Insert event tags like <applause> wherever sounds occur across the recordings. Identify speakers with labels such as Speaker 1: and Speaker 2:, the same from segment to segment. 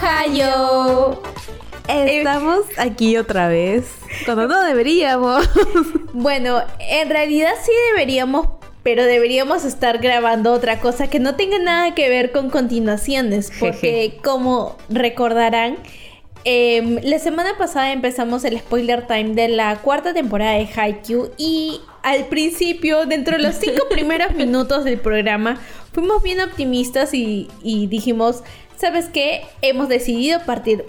Speaker 1: Ohio.
Speaker 2: Estamos aquí otra vez, cuando no deberíamos. <laughs>
Speaker 1: Bueno, en realidad sí deberíamos, pero deberíamos estar grabando otra cosa que no tenga nada que ver con continuaciones, porque como recordarán, em, la semana pasada empezamos el spoiler time de la cuarta temporada de Haikyuu y al principio, dentro de los cinco <laughs> primeros minutos del programa, fuimos bien optimistas y, y dijimos, ¿sabes qué? Hemos decidido partir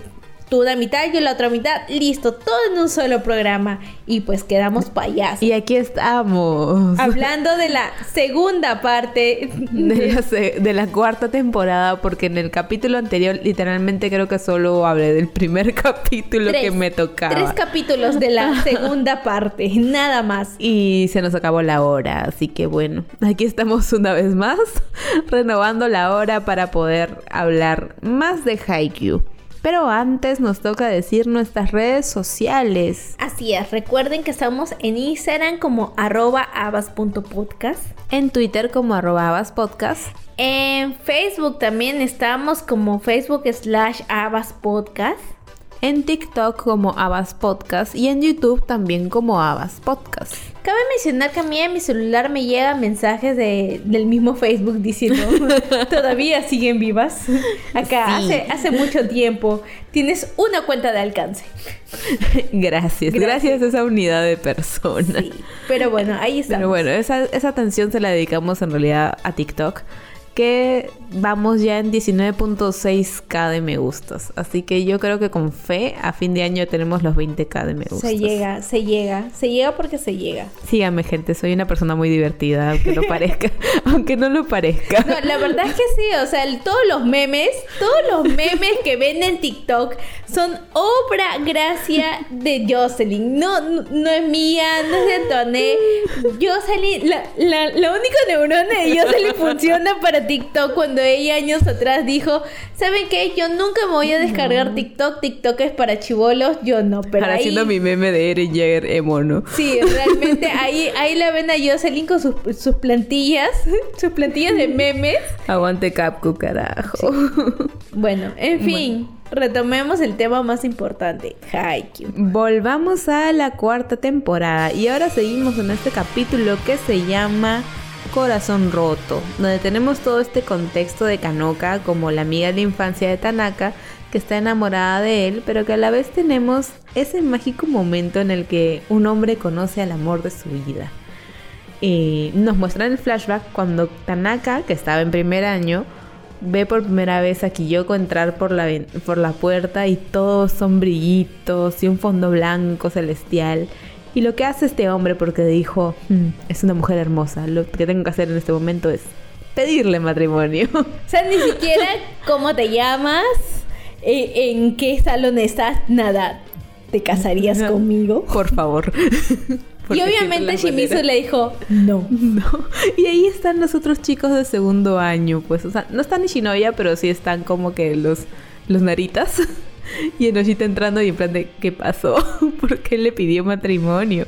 Speaker 1: tú una mitad, yo la otra mitad, listo, todo en un solo programa. Y pues quedamos payasos.
Speaker 2: Y aquí estamos.
Speaker 1: Hablando de la segunda parte <laughs>
Speaker 2: de la, de la, cuarta temporada, porque en el capítulo anterior literalmente creo que solo hablé del primer <laughs> capítulo que me tocaba.
Speaker 1: Tres capítulos de la <laughs> segunda parte, nada más.
Speaker 2: Y se nos acabó la hora, así que bueno, aquí estamos una vez más, renovando la hora para poder hablar más de Haikyuu. Pero antes nos toca decir nuestras redes sociales.
Speaker 1: Así es, recuerden que estamos en Instagram como arroba abas.podcast.
Speaker 2: En Twitter como arroba abaspodcast.
Speaker 1: En Facebook también estamos como Facebook slash abaspodcast
Speaker 2: en TikTok como Abbas Podcast y en YouTube también como Abbas Podcast.
Speaker 1: Cabe mencionar que a mí en mi celular me llegan mensajes de, del mismo Facebook diciendo <laughs> todavía siguen vivas. Acá hace, hace mucho tiempo tienes una cuenta de alcance.
Speaker 2: Gracias, gracias, a esa unidad de personas.
Speaker 1: pero bueno, ahí está.
Speaker 2: Pero bueno, esa, esa atención se la dedicamos en realidad a TikTok que vamos ya en 19.6k de me gustas. Así que yo creo que con fe a fin de año tenemos los 20k de me gustas.
Speaker 1: Se llega, se llega, se llega porque se llega.
Speaker 2: Síganme gente, soy una persona muy divertida, aunque no parezca, <laughs> aunque no lo parezca.
Speaker 1: No, la verdad es que sí, o sea, todos los memes, todos los memes que ven en TikTok son obra gracia de Jocelyn. No, no, es mía, no es de Toné. Jocelyn, la, la, la única neurona de Jocelyn funciona para TikTok cuando ella años atrás dijo, ¿saben qué? Yo nunca me voy a descargar TikTok, TikTok es para chivolos, yo no, pero
Speaker 2: Para haciendo mi meme de Eren Jaeger emo, ¿no?
Speaker 1: Sí, realmente ahí, ahí la ven a Jocelyn con sus, sus plantillas, <laughs> sus plantillas de memes.
Speaker 2: Aguante Capco, carajo.
Speaker 1: Bueno, en fin. Retomemos el tema más importante, Haikyuu.
Speaker 2: Volvamos a la cuarta temporada y ahora seguimos en este capítulo que se llama Corazón Roto, donde tenemos todo este contexto de Kanoka como la amiga de infancia de Tanaka, que está enamorada de él, pero que a la vez tenemos ese mágico momento en el que un hombre conoce al amor de su vida. Y nos muestran el flashback cuando Tanaka, que estaba en primer año, ve por primera vez a Kiyoko entrar por la, por la puerta y todos son brillitos y un fondo blanco celestial. Y lo que hace este hombre, porque dijo, mm, es una mujer hermosa, lo que tengo que hacer en este momento es pedirle matrimonio. <laughs>
Speaker 1: O sea, ni siquiera cómo te llamas, eh, en qué salón estás, nada. ¿Te casarías conmigo?
Speaker 2: Por favor. <laughs> <laughs>
Speaker 1: y obviamente Shimizu le dijo, no.
Speaker 2: No. Y ahí están los otros chicos de segundo año, pues, o sea, no están Ishinoya, pero sí están como que los, los naritas. <laughs> y Enoshita entrando y en plan de, ¿qué pasó? <laughs> ¿Por qué le pidió matrimonio?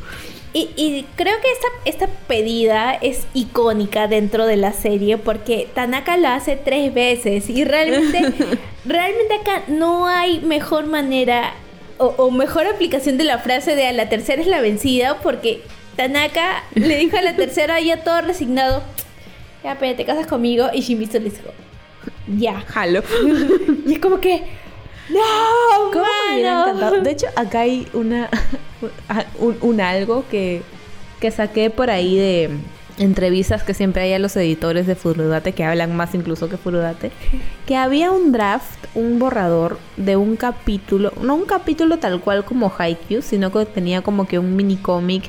Speaker 1: Y, creo que esta, esta pedida es icónica dentro de la serie porque Tanaka lo hace tres veces y realmente, <laughs> realmente acá no hay mejor manera o, mejor aplicación de la frase de a la tercera es la vencida porque Tanaka le dijo a la tercera ya todo resignado, ya, pero te casas conmigo y Shimizu le dijo, ya.
Speaker 2: Jalo.
Speaker 1: y es como que ¡No! ¿Cómo
Speaker 2: me De hecho, acá hay una <laughs> un, algo que, que saqué por ahí de entrevistas que siempre hay a los editores de Furudate que hablan más incluso que Furudate, <laughs> que había un draft, un borrador de un capítulo, no un capítulo tal cual como Haikyuu, sino que tenía como que un mini cómic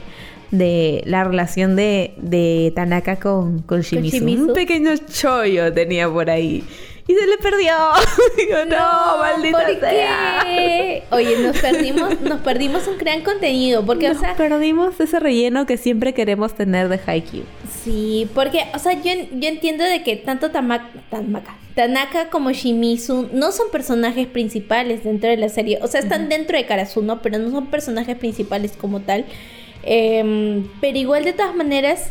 Speaker 2: de la relación de, de Tanaka con, con Shimizu. Un pequeño chollo tenía por ahí y se le perdió. <laughs> Digo, no, maldita ¿por Qué?
Speaker 1: Oye, nos perdimos, nos perdimos un gran contenido. Porque,
Speaker 2: o sea. Perdimos ese relleno que siempre queremos tener de Haikyuu.
Speaker 1: Sí, porque, o sea, yo, yo entiendo de que tanto Tamaka, Tanaka como Shimizu no son personajes principales dentro de la serie. O sea, están dentro de Karasuno, pero no son personajes principales como tal. Em, pero igual, de todas maneras,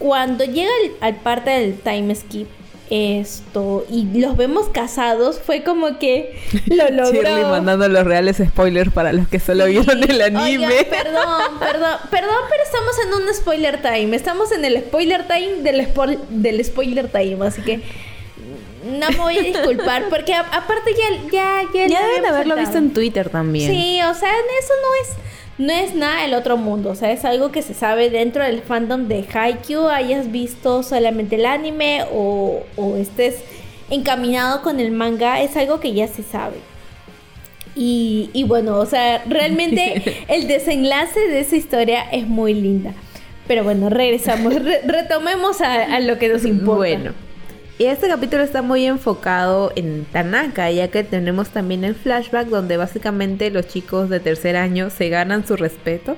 Speaker 1: cuando llega al parte del time skip esto y los vemos casados fue como que lo <laughs> logró.
Speaker 2: Shirley mandando los reales spoilers para los que solo vieron el anime.
Speaker 1: perdón perdón perdón pero estamos en un spoiler time estamos en el spoiler time del, del spoiler time así que no me voy a disculpar <laughs> porque aparte ya ya
Speaker 2: ya, ya deben haberlo visto en Twitter también.
Speaker 1: Sí o sea eso no es no es nada del otro mundo, o sea, es algo que se sabe dentro del fandom de Haikyuu, hayas visto solamente el anime o, o estés encaminado con el manga, es algo que ya se sabe. Y, y bueno, o sea, realmente <laughs> el desenlace de esa historia es muy linda. Pero bueno, regresamos, retomemos a, a, lo que nos importa.
Speaker 2: Bueno, y este capítulo está muy enfocado en Tanaka, ya que tenemos también el flashback donde básicamente los chicos de tercer año se ganan su respeto.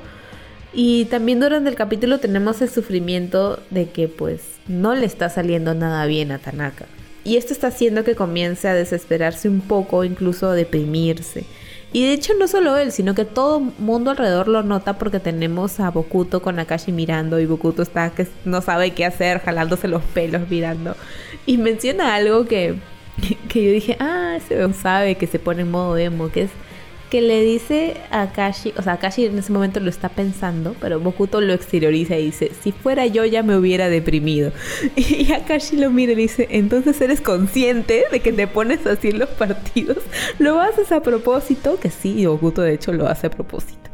Speaker 2: Y también durante el capítulo tenemos el sufrimiento de que pues no le está saliendo nada bien a Tanaka. Y esto está haciendo que comience a desesperarse un poco, incluso a deprimirse. Y de hecho no solo él, sino que todo mundo alrededor lo nota porque tenemos a Bokuto con Akashi mirando y Bokuto está que no sabe qué hacer, jalándose los pelos mirando. Y menciona algo que, <laughs> que yo dije, ah, ese sabe que se pone en modo emo, que es que le dice a Akashi, o sea, Akashi en ese momento lo está pensando, pero Bokuto lo exterioriza y dice, si fuera yo ya me hubiera deprimido. <laughs> Y Akashi lo mira y dice, entonces eres consciente de que te pones así en los partidos, lo haces a propósito, que sí, Bokuto de hecho lo hace a propósito.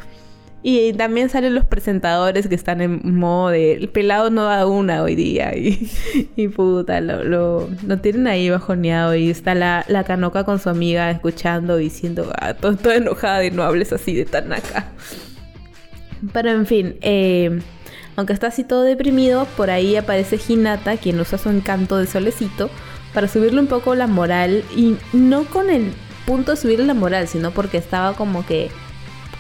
Speaker 2: Y también salen los presentadores que están en modo de el pelado no da una hoy día <laughs> y, puta, lo, lo, tienen ahí bajoneado y está la, la canoca con su amiga escuchando diciendo, ah, todo, enojada y no hables así de Tanaka. Pero en fin, eh, aunque está así todo deprimido, por ahí aparece Hinata, quien usa su encanto de solecito para subirle un poco la moral y no con el punto de subirle la moral, sino porque estaba como que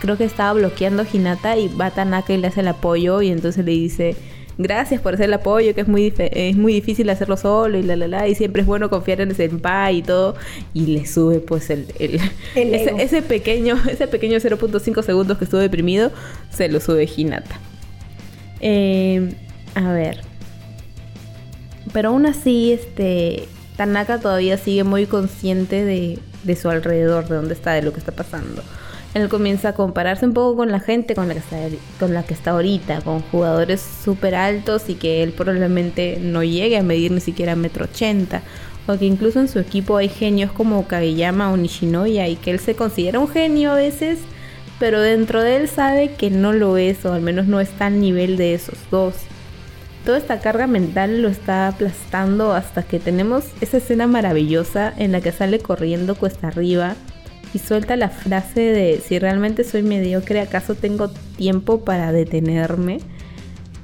Speaker 2: creo que estaba bloqueando a Hinata y va Tanaka y le hace el apoyo y entonces le dice gracias por hacer el apoyo, que es muy, es muy difícil hacerlo solo y la la la, y siempre es bueno confiar en el senpai y todo, y le sube pues el, el, ese, pequeño, <laughs> ese pequeño 0.5 segundos que estuvo deprimido, se lo sube Hinata. Eh, a ver. Pero aún así, este, Tanaka todavía sigue muy consciente de, de su alrededor, de dónde está, de lo que está pasando él comienza a compararse un poco con la gente con la que está, con la que está ahorita, con jugadores súper altos y que él probablemente no llegue a medir ni siquiera metro ochenta. O que incluso en su equipo hay genios como Kageyama o Nishinoya y que él se considera un genio a veces, pero dentro de él sabe que no lo es o al menos no está al nivel de esos dos. Toda esta carga mental lo está aplastando hasta que tenemos esa escena maravillosa en la que sale corriendo cuesta arriba y suelta la frase de si realmente soy mediocre, ¿acaso tengo tiempo para detenerme?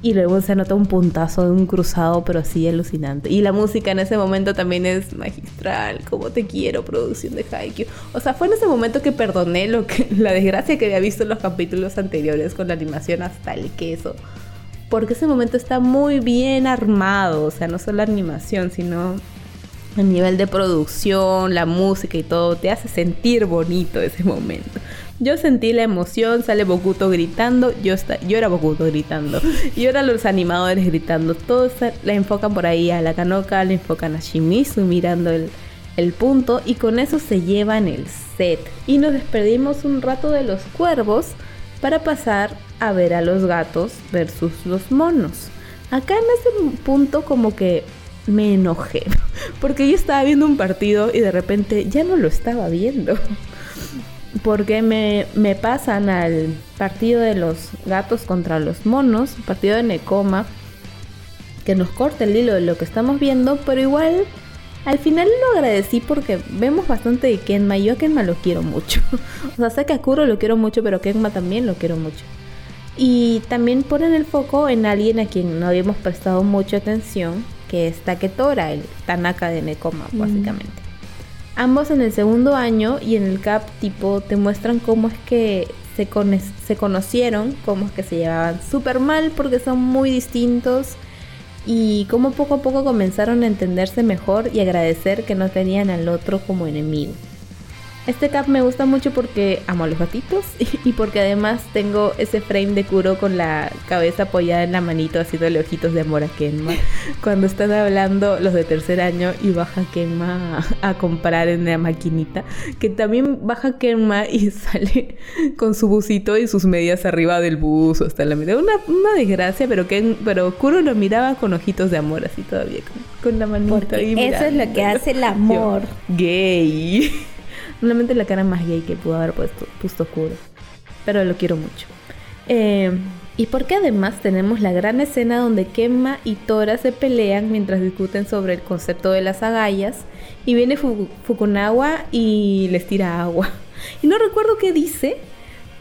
Speaker 2: Y luego se anota un puntazo de un cruzado, pero así alucinante. Y la música en ese momento también es magistral. Como te quiero, producción de Haikyuu. O sea, fue en ese momento que perdoné lo que, <laughs> la desgracia que había visto en los capítulos anteriores con la animación hasta el queso. Porque ese momento está muy bien armado. O sea, no solo la animación, sino el nivel de producción, la música y todo, te hace sentir bonito ese momento. Yo sentí la emoción, sale Bokuto gritando, yo, está, yo era Bokuto gritando, y ahora los animadores gritando, todos la enfocan por ahí a la Kanoka, le enfocan a Shimizu mirando el, el punto, y con eso se llevan el set. Y nos despedimos un rato de los cuervos para pasar a ver a los gatos versus los monos. Acá en ese punto como que me enojé. <laughs> Porque yo estaba viendo un partido y de repente ya no lo estaba viendo. <laughs> Porque me, me pasan al partido de los gatos contra los monos, partido de Necoma, que nos corta el hilo de lo que estamos viendo, pero igual al final lo agradecí porque vemos bastante de Kenma y yo a Kenma lo quiero mucho. <laughs> o sea, sé que a Kuro lo quiero mucho, pero Kenma también lo quiero mucho. Y también ponen el foco en alguien a quien no habíamos prestado mucha atención, que es Taketora, el Tanaka de Nekoma, mm. básicamente. Ambos en el segundo año y en el CAP tipo te muestran cómo es que se, se conocieron, cómo es que se llevaban súper mal porque son muy distintos y cómo poco a poco comenzaron a entenderse mejor y agradecer que no tenían al otro como enemigo. Este cap me gusta mucho porque amo a los gatitos <laughs> y porque además tengo ese frame de Kuro con la cabeza apoyada en la manito haciéndole ojitos de amor a Kenma. <laughs> Cuando están hablando los de tercer año y baja Kenma a, comprar en la maquinita, que también baja Kenma y <laughs> sale con su busito y sus medias arriba del bus hasta la mitad. Una, una desgracia, pero, Ken, pero Kuro lo miraba con ojitos de amor así todavía, con, la manita.
Speaker 1: Porque eso es lo que hace el amor.
Speaker 2: gay. Realmente la cara más gay que pudo haber puesto, puesto oscuro. Pero lo quiero mucho. Eh, y porque además tenemos la gran escena donde Kemma y Tora se pelean mientras discuten sobre el concepto de las agallas. Y viene Fukunawa y les tira agua. <laughs> Y no recuerdo qué dice,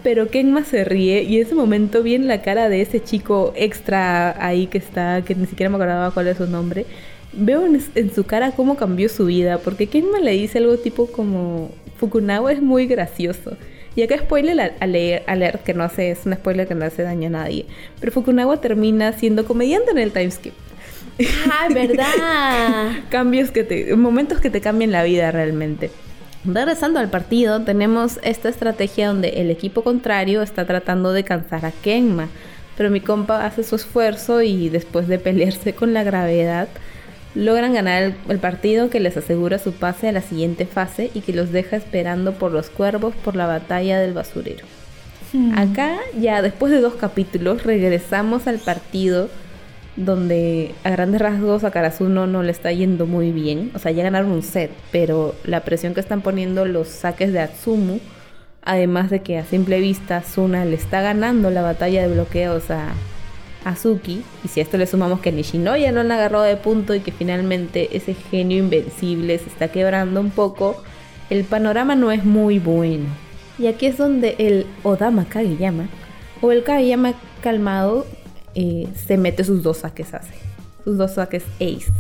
Speaker 2: pero Kenma se ríe y en ese momento viene la cara de ese chico extra ahí que está, que ni siquiera me acordaba cuál es su nombre. Veo en, su cara cómo cambió su vida, porque Kenma le dice algo tipo como, Fukunawa es muy gracioso. Y acá spoiler a, leer, a leer, que no hace, es un spoiler que no hace daño a nadie. Pero Fukunawa termina siendo comediante en el timeskip.
Speaker 1: Ah, verdad. <laughs>
Speaker 2: Cambios que te, momentos que te cambian la vida realmente. Regresando al partido, tenemos esta estrategia donde el equipo contrario está tratando de cansar a Kenma, pero mi compa hace su esfuerzo y después de pelearse con la gravedad, logran ganar el, partido que les asegura su pase a la siguiente fase y que los deja esperando por los cuervos por la batalla del basurero. Hmm. Acá ya después de dos capítulos regresamos al partido donde a grandes rasgos a Karasuno no le está yendo muy bien. O sea, ya ganaron un set, pero la presión que están poniendo los saques de Atsumu, además de que a simple vista Suna le está ganando la batalla de bloqueos a Azuki, y si a esto le sumamos que Nishinoya no han agarrado de punto y que finalmente ese genio invencible se está quebrando un poco, el panorama no es muy bueno. Y aquí es donde el Odama Kageyama, o el Kageyama calmado, eh, se mete sus dos saques hace. Sus dos saques ace.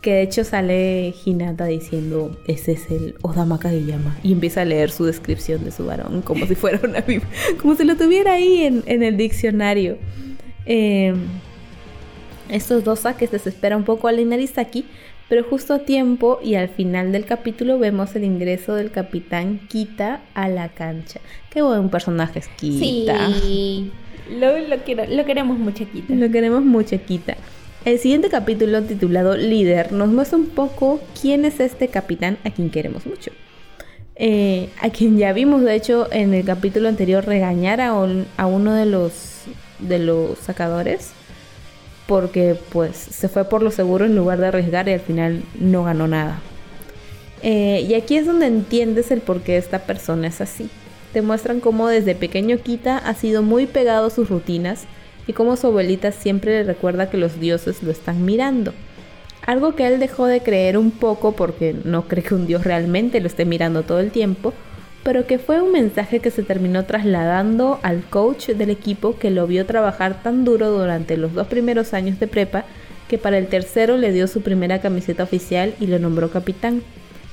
Speaker 2: Que de hecho sale Hinata diciendo, ese es el Odama Kageyama. Y empieza a leer su descripción de su varón como si fuera una como si lo tuviera ahí en, en el diccionario. Eh, estos dos saques desespera un poco a Inarizaki, pero justo a tiempo y al final del capítulo vemos el ingreso del capitán Kita a la cancha. Qué buen personaje es Kita.
Speaker 1: Sí, lo, lo queremos mucho Kita.
Speaker 2: Lo queremos mucho Kita. El siguiente capítulo titulado Líder nos muestra un poco quién es este capitán a quien queremos mucho. Eh, a quien ya vimos de hecho en el capítulo anterior regañar a, uno de los de los sacadores porque pues se fue por lo seguro en lugar de arriesgar y al final no ganó nada. Eh, y aquí es donde entiendes el por qué esta persona es así. Te muestran cómo desde pequeño Kita ha sido muy pegado a sus rutinas y cómo su abuelita siempre le recuerda que los dioses lo están mirando. Algo que él dejó de creer un poco porque no <laughs> cree que un dios realmente lo esté mirando todo el tiempo, pero que fue un mensaje que se terminó trasladando al coach del equipo que lo vio trabajar tan duro durante los dos primeros años de prepa que para el tercero le dio su primera camiseta oficial y lo nombró capitán.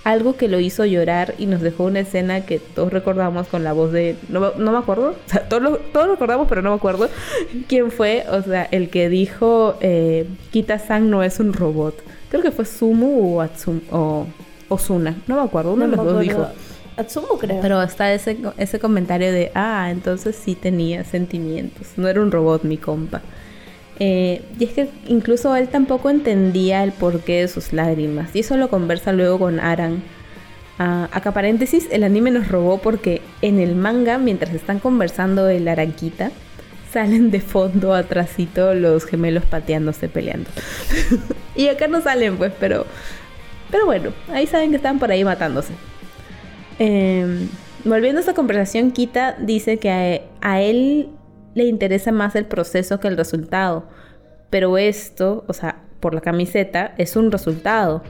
Speaker 2: Algo que lo hizo llorar y nos dejó una escena que todos recordamos con la voz de... No, me acuerdo, <laughs> o sea, todos, todos recordamos pero no me acuerdo <laughs> quién fue, o sea, el que dijo eh, Kita-san no es un robot. Creo que fue Sumu o, Atsum, o Osuna, no me acuerdo, uno de los dos dijo.
Speaker 1: Atsumo, creo.
Speaker 2: Pero está ese, ese comentario de, ah, entonces sí tenía sentimientos. No era un robot, mi compa. Eh, y es que incluso él tampoco entendía el porqué de sus lágrimas. Y eso lo conversa luego con Aran. Acá paréntesis, el anime nos robó porque en el manga, mientras están conversando el Aranquita, salen de fondo atrásito los gemelos pateándose, peleando. <laughs> y acá no salen, pues, pero... Pero bueno, ahí saben que están por ahí matándose. Em, volviendo a esa conversación, Kita dice que a, él le interesa más el proceso que el resultado. Pero esto, o sea, por la camiseta, es un resultado.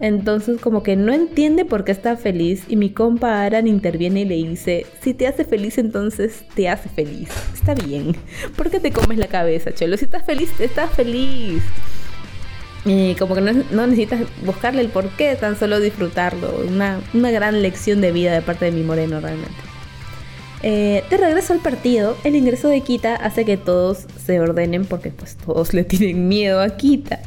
Speaker 2: Entonces como que no entiende por qué está feliz y mi compa Aran interviene y le dice, si te hace feliz entonces te hace feliz. Está bien. <laughs> ¿Por qué te comes la cabeza, Cholo? Si estás feliz, estás feliz. Y como que no, necesitas buscarle el porqué, tan solo disfrutarlo. Una, gran lección de vida de parte de mi moreno realmente. Eh, de regreso al partido, el ingreso de Kita hace que todos se ordenen porque pues todos le tienen miedo a Kita.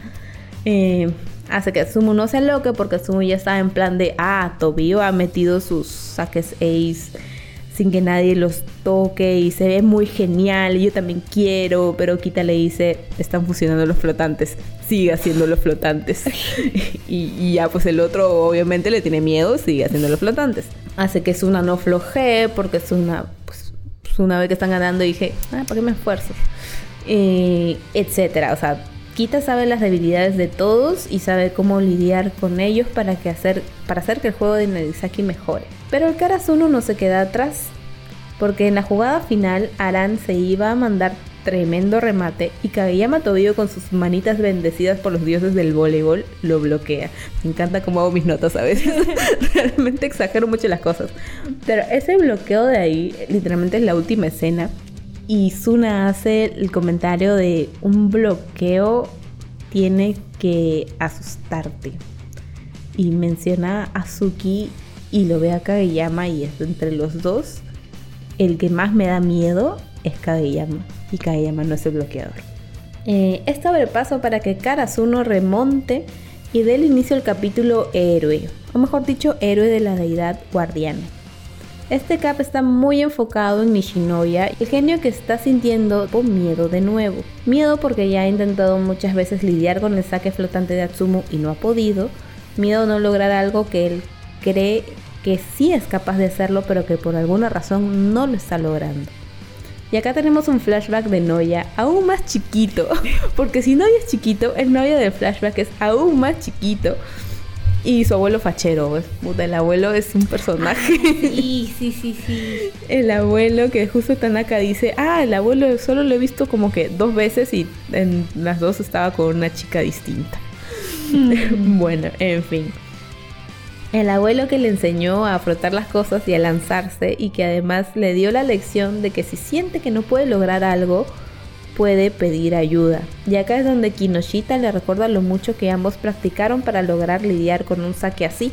Speaker 2: Eh, hace que Atsumu no se aloque porque Atsumu ya está en plan de, ah, Tobio ha metido sus saques Ace sin que nadie los toque y se ve muy genial yo también quiero, pero Kita le dice, están funcionando los flotantes, sigue haciendo los flotantes. <laughs> y, ya pues el otro obviamente le tiene miedo, sigue haciendo los flotantes. Hace que una no floje porque es una, pues, una vez que están ganando dije, ah, ¿para qué me esfuerzo? Eh, etcétera, o sea, Kita sabe las debilidades de todos y sabe cómo lidiar con ellos para, que hacer, para hacer que el juego de Narisaki mejore. Pero el Karasuno no se queda atrás, porque en la jugada final Aran se iba a mandar tremendo remate y Kageyama Tobio con sus manitas bendecidas por los dioses del voleibol lo bloquea. Me encanta cómo hago mis notas a veces. <laughs> Realmente exagero mucho las cosas. Pero ese bloqueo de ahí literalmente es la última escena y Suna hace el comentario de un bloqueo tiene que asustarte. Y menciona a Suki y lo ve a Kageyama y es entre los dos. El que más me da miedo es Kageyama y Kageyama no es el bloqueador. Eh, esto abre paso para que Karasuno remonte y dé el inicio al capítulo héroe, o mejor dicho, héroe de la deidad guardiana. Este cap está muy enfocado en Nishinoya, el genio que está sintiendo miedo de nuevo. Miedo porque ya ha intentado muchas veces lidiar con el saque flotante de Atsumu y no ha podido. Miedo a no lograr algo que él cree que sí es capaz de hacerlo, pero que por alguna razón no lo está logrando. Y acá tenemos un flashback de Noya aún más chiquito, <laughs> porque si Noya es chiquito, el Noya del flashback es aún más chiquito. Y su abuelo fachero, pues, el abuelo es un personaje.
Speaker 1: sí, sí, sí, sí. <laughs>
Speaker 2: El abuelo que justo Tanaka dice, ah, el abuelo solo lo he visto como que dos veces y en las dos estaba con una chica distinta. Mm. <laughs> bueno, en fin. El abuelo que le enseñó a frotar las cosas y a lanzarse y que además le dio la lección de que si siente que no puede lograr algo, puede pedir ayuda. Y acá es donde Kinoshita le recuerda lo mucho que ambos practicaron para lograr lidiar con un saque así.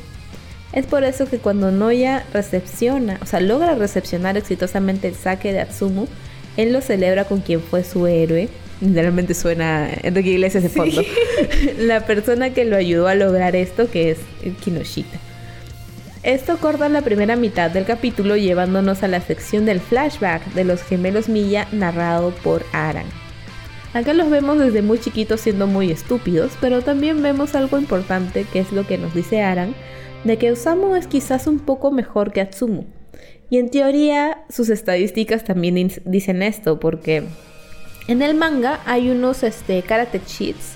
Speaker 2: Es por eso que cuando Noya recepciona, o sea, logra recepcionar exitosamente el saque de Atsumu, él lo celebra con quien fue su héroe. Literalmente suena Enrique Iglesias de fondo. <laughs> la persona que lo ayudó a lograr esto, que es Kinoshita. Esto corta la primera mitad del capítulo llevándonos a la sección del flashback de los gemelos Milla narrado por Aran. Acá los vemos desde muy chiquitos siendo muy estúpidos, pero también vemos algo importante que es lo que nos dice Aran, de que Osamu es quizás un poco mejor que Atsumu. Y en teoría sus estadísticas también dicen esto, porque en el manga hay unos este, karate cheats,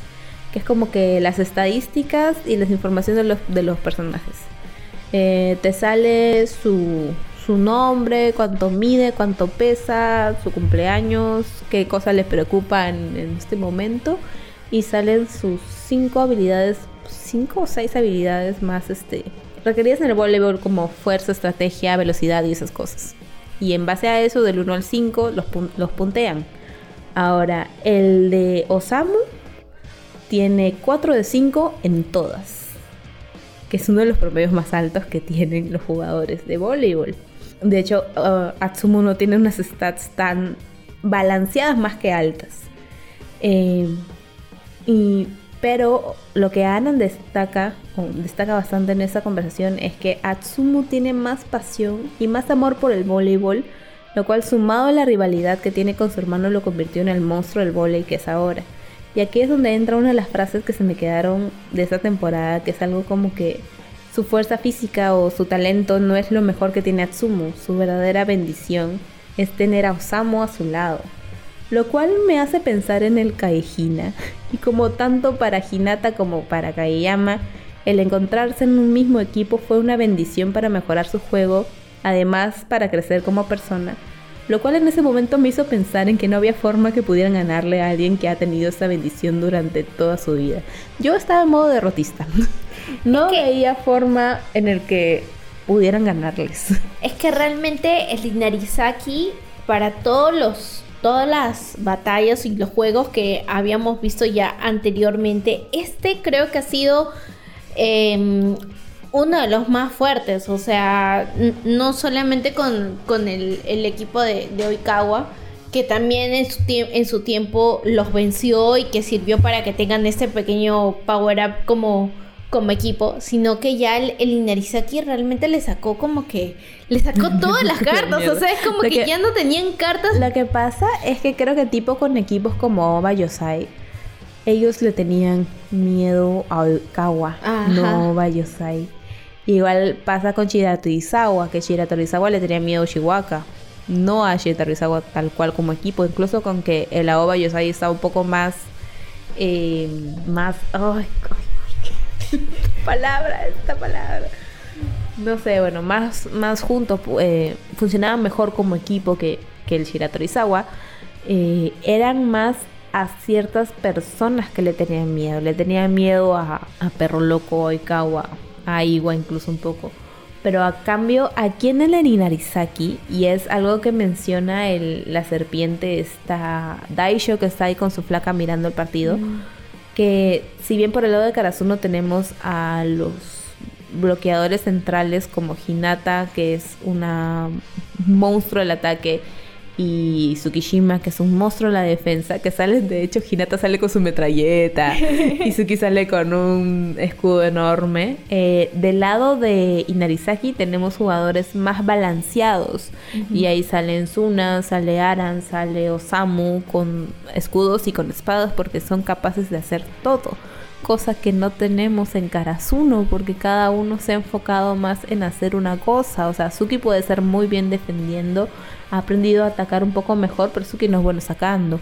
Speaker 2: que es como que las estadísticas y las informaciones de los, de los personajes. Eh, te sale su, nombre, cuánto mide, cuánto pesa, su cumpleaños, qué cosas le preocupa en, este momento. Y salen sus cinco habilidades, cinco o seis habilidades más este, requeridas en el voleibol como fuerza, estrategia, velocidad y esas cosas. Y en base a eso, del 1 al 5, los, los puntean. Ahora, el de Osamu tiene 4 de 5 en todas que es uno de los promedios más altos que tienen los jugadores de voleibol. De hecho, uh, Atsumu no tiene unas stats tan balanceadas más que altas. Eh, y, pero lo que Anan destaca, destaca bastante en esa conversación, es que Atsumu tiene más pasión y más amor por el voleibol, lo cual sumado a la rivalidad que tiene con su hermano lo convirtió en el monstruo del voleibol que es ahora. Y aquí es donde entra una de las frases que se me quedaron de esta temporada, que es algo como que su fuerza física o su talento no es lo mejor que tiene Atsumu, su verdadera bendición es tener a Osamu a su lado. Lo cual me hace pensar en el Kaehina, <laughs> y como tanto para Hinata como para Kaeyama, el encontrarse en un mismo equipo fue una bendición para mejorar su juego, además para crecer como persona, lo cual en ese momento me hizo pensar en que no había forma que pudieran ganarle a alguien que ha tenido esa bendición durante toda su vida. Yo estaba en modo derrotista. <laughs> No veía forma en el que pudieran ganarles. <laughs>
Speaker 1: Es que realmente el Inarizaki para todos los todas las batallas y los juegos que habíamos visto ya anteriormente, este creo que ha sido em, uno de los más fuertes, o sea, no solamente con, el, equipo de, Oikawa, que también en su, en su tiempo los venció y que sirvió para que tengan este pequeño power up como, como equipo, sino que ya el, el Inarizaki realmente le sacó como que le sacó <laughs> todas las cartas, o sea, es como que, ya no tenían cartas.
Speaker 2: Lo que pasa es que creo que tipo con equipos como Oba Yosai, ellos le tenían miedo a Kawa, no Oba Yosai. Igual pasa con Shiratorizawa, que Shiratorizawa le tenía miedo a Shiwaka no a Shiratorizawa tal cual como equipo, incluso con que el Aoba Yosai está un poco más, eh, más, ay, palabra, esta palabra, no sé, bueno, más, más juntos, eh, funcionaban mejor como equipo que, que el Shiratorizawa, eh, eran más a ciertas personas que le tenían miedo, le tenían miedo a, a Perro Loco, Oikawa, a Iwa incluso un poco pero a cambio aquí en el Inarizaki, y es algo que menciona el, la serpiente, esta Daisho que está ahí con su flaca mirando el partido, mm. que si bien por el lado de Karasuno tenemos a los bloqueadores centrales como Hinata, que es una monstruo del ataque, y Tsukishima, que es un monstruo en la defensa, que sale, de hecho, Hinata sale con su metralleta y Suki <laughs> sale con un escudo enorme. Eh, del lado de Inarizaki tenemos jugadores más balanceados y ahí salen Suna, sale Aran, sale Osamu con escudos y con espadas porque son capaces de hacer todo cosa que no tenemos en Karasuno, porque cada uno se ha enfocado más en hacer una cosa. O sea, Suki puede ser muy bien defendiendo, ha aprendido a atacar un poco mejor, pero Suki no es bueno sacando.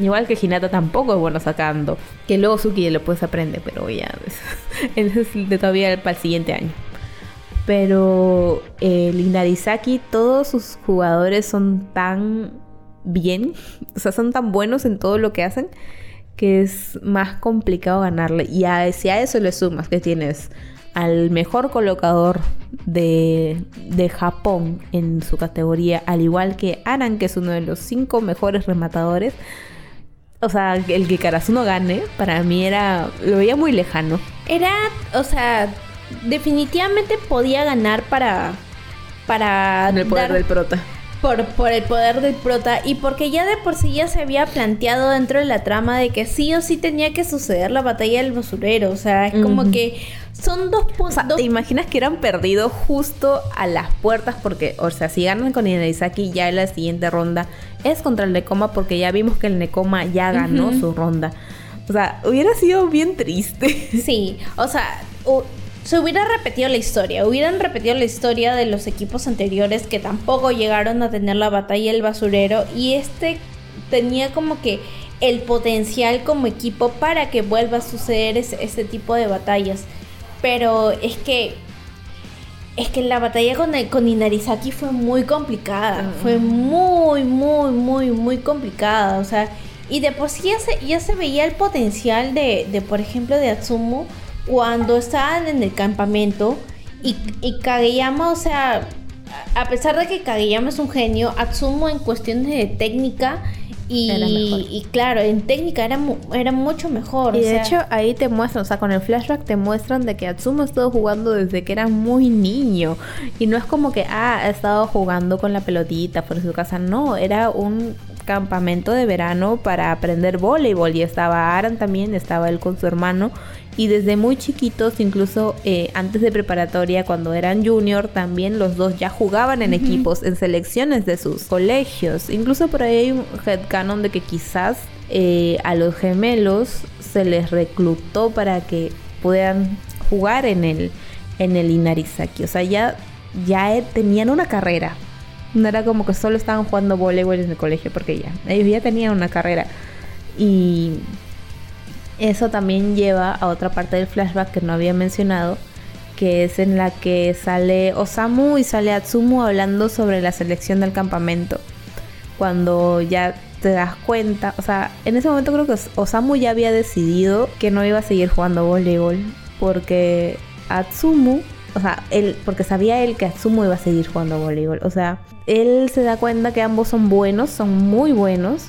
Speaker 2: Igual que Hinata tampoco es bueno sacando. Que luego Suki lo puedes aprender, pero ya. <laughs> Eso es de todavía para el siguiente año. Pero el Inarizaki, todos sus jugadores son tan bien, <laughs> o sea, son tan buenos en todo lo que hacen que es más complicado ganarle. Y a, si a eso le sumas que tienes al mejor colocador de, de, Japón en su categoría, al igual que Aran, que es uno de los cinco mejores rematadores. O sea, el que Karasuno gane, para mí era. Lo veía muy lejano.
Speaker 1: Era, o sea, definitivamente podía ganar para. Para.
Speaker 2: el poder del prota
Speaker 1: por, por el poder del prota y porque ya de por sí ya se había planteado dentro de la trama de que sí o sí tenía que suceder la batalla del basurero. O sea, es como que son dos puntos.
Speaker 2: ¿Te imaginas que eran perdidos justo a las puertas? Porque, o sea, si ganan con Inarizaki ya en la siguiente ronda es contra el Nekoma porque ya vimos que el Nekoma ya ganó su ronda. O sea, hubiera sido bien triste.
Speaker 1: Sí, o sea, se hubiera repetido la historia, hubieran repetido la historia de los equipos anteriores que tampoco llegaron a tener la batalla del basurero y este tenía como que el potencial como equipo para que vuelva a suceder ese, tipo de batallas. Pero es que es que la batalla con, con Inarizaki fue muy complicada. Fue muy, muy, muy, muy complicada. O sea, y de por sí ya se, ya se veía el potencial de, de, por ejemplo, de Atsumo cuando estaban en el campamento y, y Kageyama, o sea, a pesar de que Kageyama es un genio, Atsumo en cuestiones de técnica y, y, claro, en técnica era, era mucho mejor.
Speaker 2: Y de hecho ahí te muestran, o sea, con el flashback te muestran de que Atsumo ha estado jugando desde que era muy niño. Y no es como que, ah, ha estado jugando con la pelotita por su casa. No, era un campamento de verano para aprender voleibol. Y estaba Aran también, estaba él con su hermano y desde muy chiquitos, incluso eh, antes de preparatoria, cuando eran junior, también los dos ya jugaban en equipos, en selecciones de sus colegios. Incluso por ahí hay un headcanon de que quizás eh, a los gemelos se les reclutó para que puedan jugar en el, en el Inarizaki. O sea, ya, ya tenían una carrera. No era como que solo estaban jugando voleibol en el colegio, porque ya, ellos ya tenían una carrera. Y eso también lleva a otra parte del flashback que no había mencionado, que es en la que sale Osamu y sale Atsumu hablando sobre la selección del campamento. Cuando ya te das cuenta, o sea, en ese momento creo que Osamu ya había decidido que no iba a seguir jugando voleibol, porque Atsumu, o sea, él, porque sabía él que Atsumu iba a seguir jugando voleibol, o sea, él se da cuenta que ambos son buenos, son muy buenos,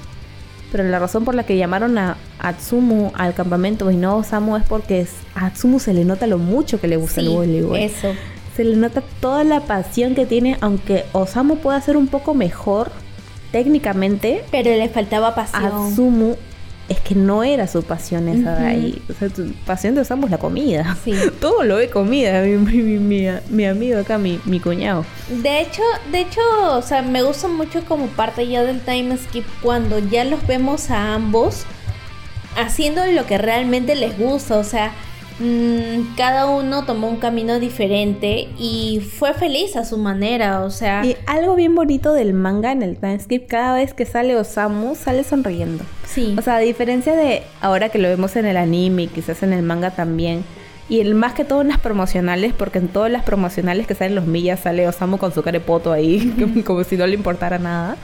Speaker 2: pero la razón por la que llamaron a Atsumu al campamento y no Osamu es porque a Atsumu se le nota lo mucho que le gusta el voleibol.
Speaker 1: Eso.
Speaker 2: Se le nota toda la pasión que tiene, aunque Osamu pueda ser un poco mejor técnicamente...
Speaker 1: Pero le faltaba pasión.
Speaker 2: A Sumu es que no era su pasión esa de ahí. O sea, su pasión de Osamu es la comida. Sí. <laughs> Todo lo ve comida, mi, mi, mi, amigo acá, mi, mi, cuñado.
Speaker 1: De hecho, de hecho, o sea, me gusta mucho como parte ya del time skip cuando ya los vemos a ambos haciendo lo que realmente les gusta. O sea, cada uno tomó un camino diferente y fue feliz a su manera, o sea...
Speaker 2: Y algo bien bonito del manga en el timeskip, cada vez que sale Osamu, sale sonriendo. Sí. O sea, a diferencia de ahora que lo vemos en el anime y quizás en el manga también, y el más que todo en las promocionales, porque en todas las promocionales que salen los millas sale Osamu con su carepoto ahí, <laughs> como si no le importara nada.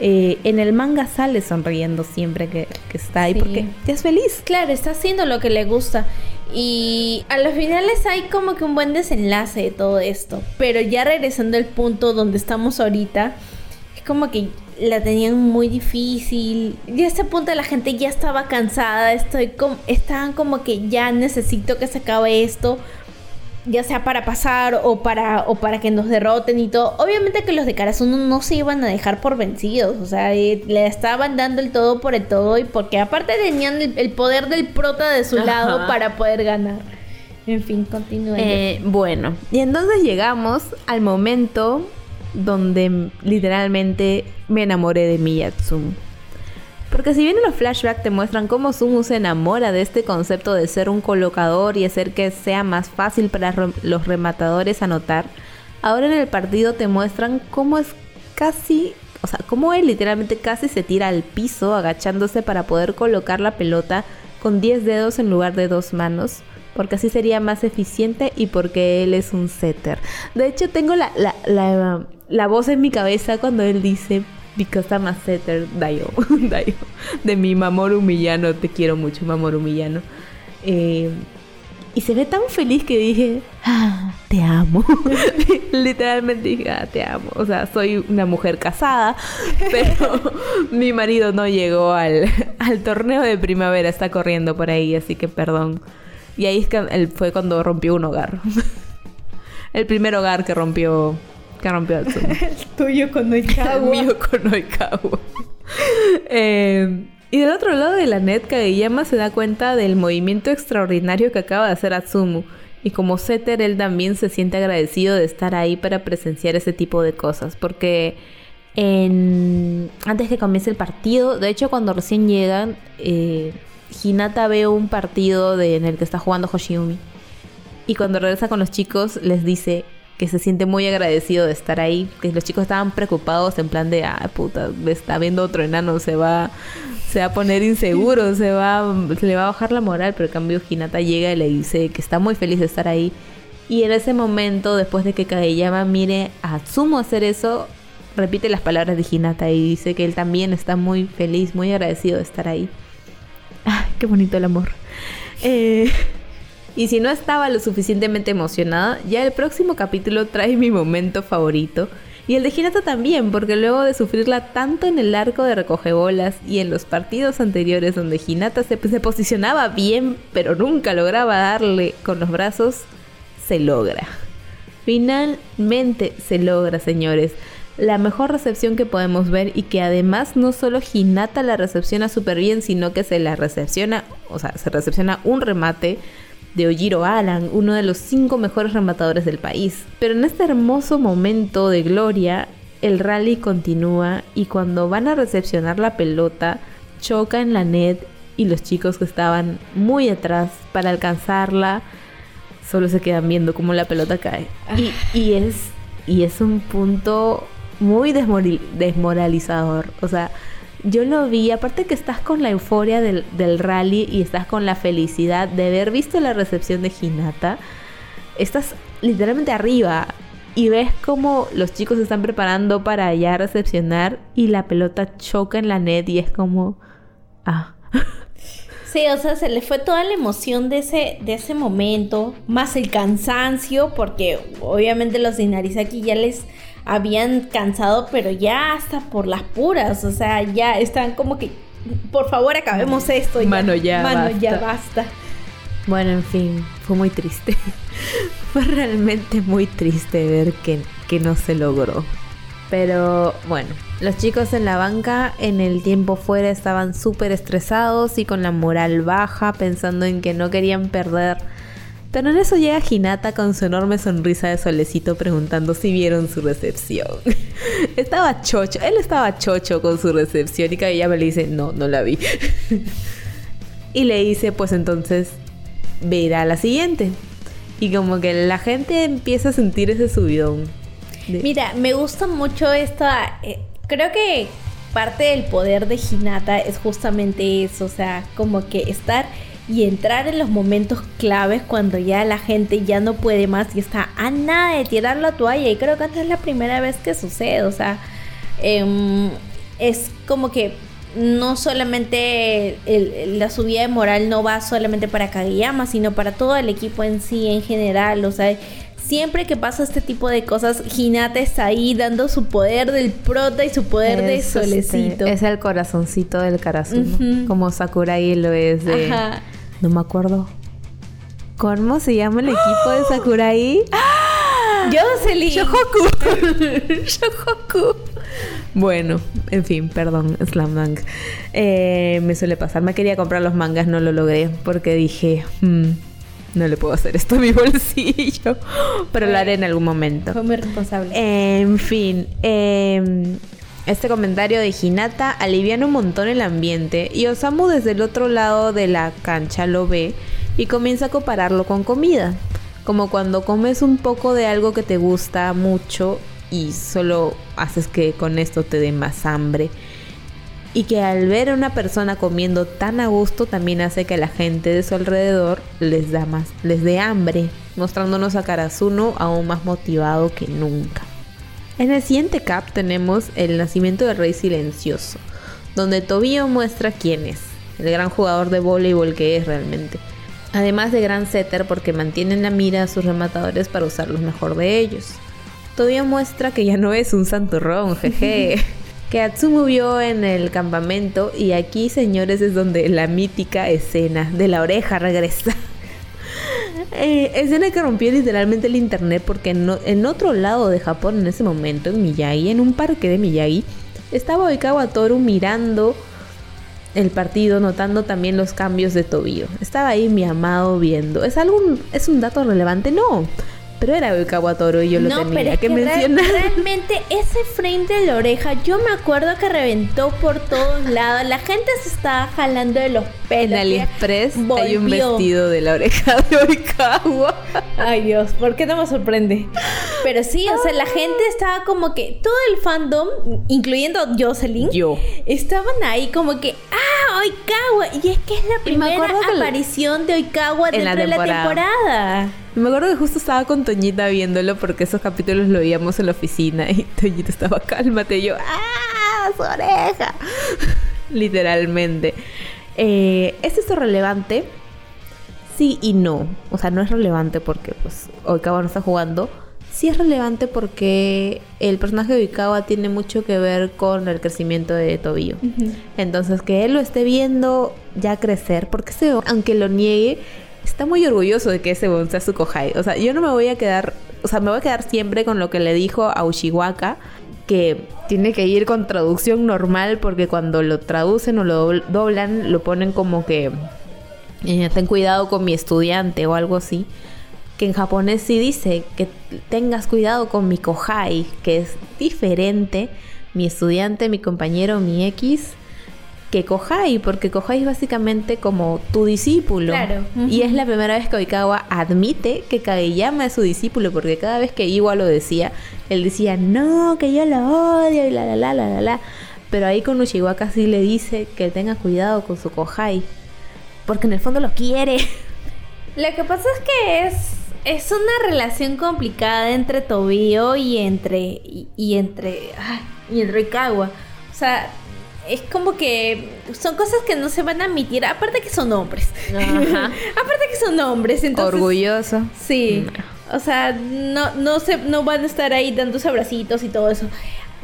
Speaker 2: Eh, en el manga sale sonriendo siempre que, está ahí porque ya es feliz.
Speaker 1: Claro, está haciendo lo que le gusta. Y a los finales hay como que un buen desenlace de todo esto. Pero ya regresando al punto donde estamos ahorita, es como que la tenían muy difícil. Y a este punto la gente ya estaba cansada. Estoy como, estaban como que ya necesito que se acabe esto ya sea para pasar o para, o para que nos derroten y todo. Obviamente que los de Karasuno no se iban a dejar por vencidos, o sea, eh, le estaban dando el todo por el todo y porque aparte tenían el, poder del prota de su lado para poder ganar. En fin, continúe.
Speaker 2: Eh, bueno, y entonces llegamos al momento donde literalmente me enamoré de Miyatsumu. Porque si bien en los flashbacks te muestran cómo Sumu se enamora de este concepto de ser un colocador y hacer que sea más fácil para los rematadores anotar, ahora en el partido te muestran cómo es casi, o sea, cómo él literalmente casi se tira al piso agachándose para poder colocar la pelota con 10 dedos en lugar de dos manos. Porque así sería más eficiente y porque él es un setter. De hecho, tengo la, la, la, la voz en mi cabeza cuando él dice, Because I'm a setter, Dayo. <laughs> Dayo. De mi Mamoru Millano. Te quiero mucho, Mamoru Millano. Eh, y se ve tan feliz que dije, ah, te amo. <laughs> Literalmente dije, ah, te amo. O sea, soy una mujer casada, <laughs> pero mi marido no llegó al torneo de primavera, está corriendo por ahí, así que perdón. Y ahí fue cuando rompió un hogar. el primer hogar que rompió que rompió el <laughs>
Speaker 1: tuyo con Oikawa.
Speaker 2: El mío con Oikawa. eh, y del otro lado de la net, Kageyama se da cuenta del movimiento extraordinario que acaba de hacer Atsumu. Y como setter, él también se siente agradecido de estar ahí para presenciar ese tipo de cosas. Porque en... antes que comience el partido, de hecho cuando recién llegan, eh, Hinata ve un partido de... en el que está jugando Hoshiumi. Y cuando regresa con los chicos les dice, que se siente muy agradecido de estar ahí, que los chicos estaban preocupados en plan de, ah, puta, está viendo otro enano, se va, se va a poner inseguro, <laughs> se va, se le va a bajar la moral, pero en cambio Hinata llega y le dice que está muy feliz de estar ahí. Y en ese momento, después de que Kageyama mire a Atsumo hacer eso, repite las palabras de Hinata y dice que él también está muy feliz, muy agradecido de estar ahí. ¡Ay, qué bonito el amor! Eh, y si no estaba lo suficientemente emocionada, ya el próximo capítulo trae mi momento favorito. Y el de Hinata también, porque luego de sufrirla tanto en el arco de recogebolas y en los partidos anteriores donde Hinata se, se posicionaba bien, pero nunca lograba darle con los brazos, se logra. Finalmente se logra, señores. La mejor recepción que podemos ver y que además no solo Hinata la recepciona súper bien, sino que se la recepciona, o sea, se recepciona un remate de Ojiro Alan, uno de los cinco mejores rematadores del país. Pero en este hermoso momento de gloria, el rally continúa y cuando van a recepcionar la pelota, choca en la net y los chicos que estaban muy atrás para alcanzarla solo se quedan viendo cómo la pelota cae. Y, es, y es un punto muy desmoralizador. O sea, yo lo vi, aparte que estás con la euforia del, rally y estás con la felicidad de haber visto la recepción de Hinata, estás literalmente arriba y ves como los chicos se están preparando para ya recepcionar y la pelota choca en la net y es como... Ah. <laughs>
Speaker 1: Sí, o sea, se le fue toda la emoción de ese, de ese momento, más el cansancio, porque obviamente los de aquí ya les habían cansado, pero ya hasta por las puras, o sea, ya están como que, por favor, acabemos esto.
Speaker 2: Mano, ya.
Speaker 1: Mano, ya basta.
Speaker 2: Bueno, en fin, fue muy triste. <laughs> fue realmente muy triste ver que, que no se logró. Pero bueno, los chicos en la banca en el tiempo fuera estaban súper estresados y con la moral baja, pensando en que no querían perder. Pero en eso llega Hinata con su enorme sonrisa de solecito preguntando si vieron su recepción. <laughs> estaba chocho, él estaba chocho con su recepción y Kageyama le dice, no, no la vi. <laughs> y le dice, pues entonces verá la siguiente. Y como que la gente empieza a sentir ese subidón.
Speaker 1: Mira, me gusta mucho esta... Eh, creo que parte del poder de Hinata es justamente eso, o sea, como que estar y entrar en los momentos claves cuando ya la gente ya no puede más y está a nada de tirar la toalla. Y creo que esta es la primera vez que sucede, o sea, em, es como que no solamente la subida de moral no va solamente para Kageyama, sino para todo el equipo en sí, en general, o sea, siempre que pasa este tipo de cosas, Hinata está ahí dando su poder del prota y su poder de este, solecito.
Speaker 2: es el corazoncito del Karasuno, como Sakurai lo es de... No me acuerdo. ¿Cómo se llama el equipo de Sakurai? <gasps>
Speaker 1: ¡Ah! Jocelyn.
Speaker 2: Shohoku. <laughs> Shohoku. Bueno, en fin, perdón, Slam Dunk. Eh, me suele pasar. Me quería comprar los mangas, no lo logré porque dije, hmm, no le puedo hacer esto a mi <laughs> bolsillo. <gasps> Pero lo haré en algún momento.
Speaker 1: Fue muy responsable.
Speaker 2: En fin, em, este comentario de Hinata aliviana un montón el ambiente y Osamu desde el otro lado de la cancha lo ve y comienza a compararlo con comida. Como cuando comes un poco de algo que te gusta mucho y solo haces que con esto te dé más hambre y que al ver a una persona comiendo tan a gusto también hace que la gente de su alrededor les da más, les dé hambre, mostrándonos a Karasuno aún más motivado que nunca. En el siguiente cap tenemos el nacimiento del rey silencioso, donde Tobio muestra quién es, el gran jugador de voleibol que es realmente. Además de gran setter porque mantiene en la mira a sus rematadores para usar los mejor de ellos. Tobio muestra que ya no es un santurrón, jeje. <laughs> que Atsumu vio en el campamento y aquí, señores, es donde la mítica escena de la oreja regresa. Eh, escena que rompió literalmente el internet porque en, otro lado de Japón en ese momento, en Miyagi, en un parque de Miyagi, estaba Oikawa Toru mirando el partido, notando también los cambios de Tobio. Estaba ahí mi amado viendo. ¿Es algún es un dato relevante? No. Pero era Oikawa Toro y yo lo tenía que, mencionar.
Speaker 1: realmente ese frame de la oreja, yo me acuerdo que reventó por todos lados. La gente se estaba jalando de los pelos.
Speaker 2: En AliExpress hay un vestido de la oreja de Oikawa.
Speaker 1: Ay Dios, ¿por qué no me sorprende? Pero sí, o sea, la gente estaba como que todo el fandom, incluyendo Jocelyn,
Speaker 2: yo,
Speaker 1: estaban ahí como que, ah, Oikawa. Y es que es la primera aparición de Oikawa dentro de la temporada.
Speaker 2: Me acuerdo que justo estaba con Toñita viéndolo porque esos capítulos lo veíamos en la oficina y <laughs> Toñita estaba cálmate y yo, ¡ah! ¡Su oreja! <laughs> Literalmente. Eh, ¿Es esto relevante? Sí y no. O sea, no es relevante porque pues Oikawa no está jugando. Sí es relevante porque el personaje de Oikawa tiene mucho que ver con el crecimiento de Tobio. Entonces, que él lo esté viendo ya crecer, porque se, aunque lo niegue, está muy orgulloso de que ese sea su kohai. O sea, yo no me voy a quedar, o sea, me voy a quedar siempre con lo que le dijo a Ushiwaka, que tiene que ir con traducción normal porque cuando lo traducen o lo doblan, lo ponen como que eh, ten cuidado con mi estudiante o algo así. Que en japonés sí dice que tengas cuidado con mi kohai, que es diferente. Mi estudiante, mi compañero, mi X que Kohai, porque Kohai es básicamente como tu discípulo.
Speaker 1: Claro.
Speaker 2: Y es la primera vez que Oikawa admite que Kageyama es su discípulo, porque cada vez que Iwa lo decía, él decía, no, que yo lo odio y la la la la la la. Pero ahí con Ushiwaka sí le dice que tenga cuidado con su Kohai, porque en el fondo lo quiere. <laughs>
Speaker 1: Lo que pasa es que es es una relación complicada entre Tobio y entre y, entre y entre Oikawa. O sea, es como que son cosas que no se van a admitir, aparte que son hombres. <laughs> aparte que son hombres, entonces
Speaker 2: orgulloso.
Speaker 1: Sí. O sea, no no se no van a estar ahí dándose abracitos y todo eso.